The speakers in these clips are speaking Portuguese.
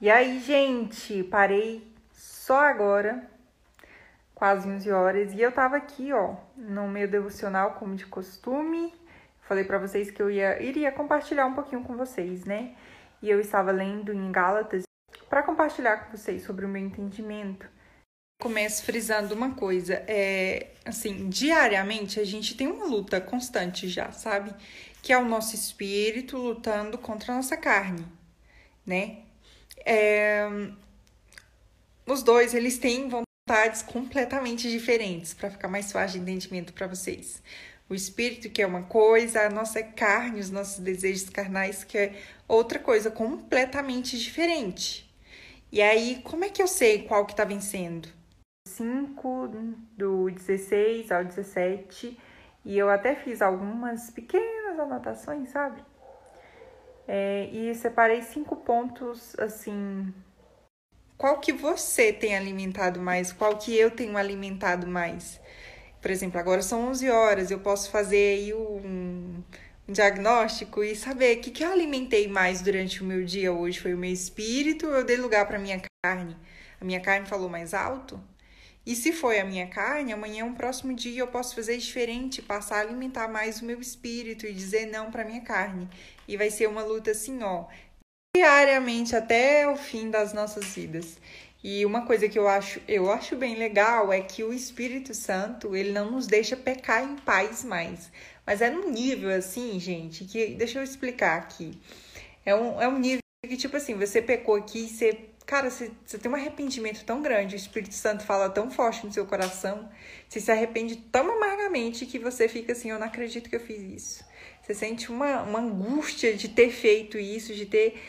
E aí, gente, parei só agora, quase 11 horas, e eu tava aqui, ó, no meu devocional, como de costume. Falei para vocês que eu ia, iria compartilhar um pouquinho com vocês, né? E eu estava lendo em Gálatas para compartilhar com vocês sobre o meu entendimento. Começo frisando uma coisa, é assim, diariamente a gente tem uma luta constante já, sabe? Que é o nosso espírito lutando contra a nossa carne, né? É, os dois, eles têm vontades completamente diferentes, para ficar mais fácil de entendimento para vocês. O espírito, que é uma coisa, a nossa carne, os nossos desejos carnais, que é outra coisa completamente diferente. E aí, como é que eu sei qual que tá vencendo? 5 do 16 ao 17, e eu até fiz algumas pequenas anotações, sabe? É, e separei cinco pontos assim. Qual que você tem alimentado mais? Qual que eu tenho alimentado mais? Por exemplo, agora são 11 horas, eu posso fazer aí um, um diagnóstico e saber o que, que eu alimentei mais durante o meu dia hoje. Foi o meu espírito ou eu dei lugar para minha carne? A minha carne falou mais alto? E se foi a minha carne, amanhã, um próximo dia, eu posso fazer diferente, passar a alimentar mais o meu espírito e dizer não para minha carne. E vai ser uma luta assim, ó, diariamente até o fim das nossas vidas. E uma coisa que eu acho, eu acho bem legal é que o Espírito Santo, ele não nos deixa pecar em paz mais. Mas é num nível assim, gente, que deixa eu explicar aqui. É um, é um nível que, tipo assim, você pecou aqui, você cara, você, você tem um arrependimento tão grande, o Espírito Santo fala tão forte no seu coração, você se arrepende tão amargamente que você fica assim, eu não acredito que eu fiz isso. Você sente uma, uma angústia de ter feito isso, de ter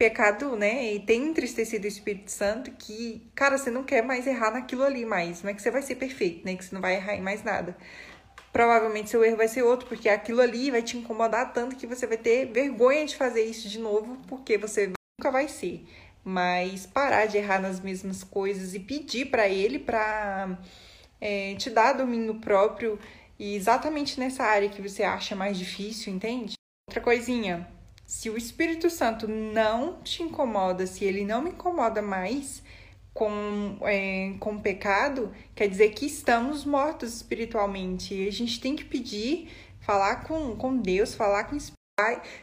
pecado, né? E ter entristecido o Espírito Santo que, cara, você não quer mais errar naquilo ali mais. Não é que você vai ser perfeito, né? Que você não vai errar em mais nada. Provavelmente seu erro vai ser outro, porque aquilo ali vai te incomodar tanto que você vai ter vergonha de fazer isso de novo, porque você nunca vai ser mas parar de errar nas mesmas coisas e pedir para ele para é, te dar domínio próprio e exatamente nessa área que você acha mais difícil, entende? Outra coisinha, se o Espírito Santo não te incomoda, se ele não me incomoda mais com, é, com pecado, quer dizer que estamos mortos espiritualmente. E a gente tem que pedir, falar com, com Deus, falar com o Espírito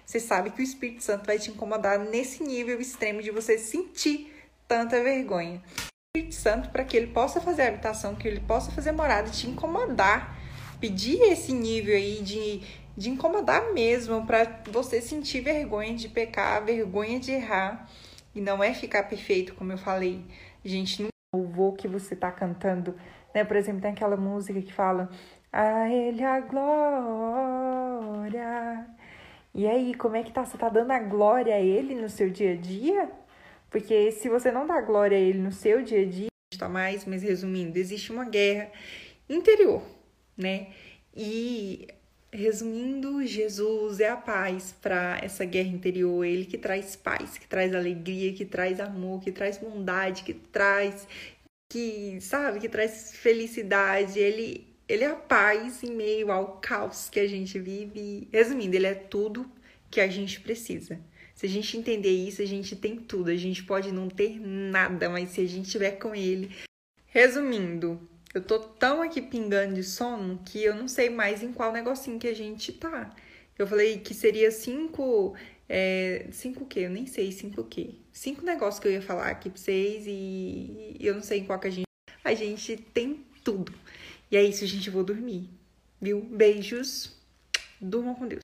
você sabe que o Espírito Santo vai te incomodar nesse nível extremo de você sentir tanta vergonha. O Espírito Santo, para que ele possa fazer habitação, que ele possa fazer morada te incomodar, pedir esse nível aí de, de incomodar mesmo, para você sentir vergonha de pecar, vergonha de errar. E não é ficar perfeito, como eu falei. Gente, não louvor que você tá cantando, né? Por exemplo, tem aquela música que fala: A Ele a glória e aí, como é que tá? Você tá dando a glória a ele no seu dia a dia? Porque se você não dá glória a ele no seu dia a dia, está mais, mas resumindo, existe uma guerra interior, né? E resumindo, Jesus é a paz para essa guerra interior, ele que traz paz, que traz alegria, que traz amor, que traz bondade, que traz que, sabe, que traz felicidade. Ele ele é a paz em meio ao caos que a gente vive. Resumindo, ele é tudo que a gente precisa. Se a gente entender isso, a gente tem tudo. A gente pode não ter nada, mas se a gente estiver com ele. Resumindo, eu tô tão aqui pingando de sono que eu não sei mais em qual negocinho que a gente tá. Eu falei que seria cinco. É, cinco o quê? Eu nem sei cinco o quê. Cinco negócios que eu ia falar aqui pra vocês e eu não sei em qual que a gente. A gente tem tudo. E é isso, gente. Eu vou dormir. Viu? Beijos. Durmam com Deus.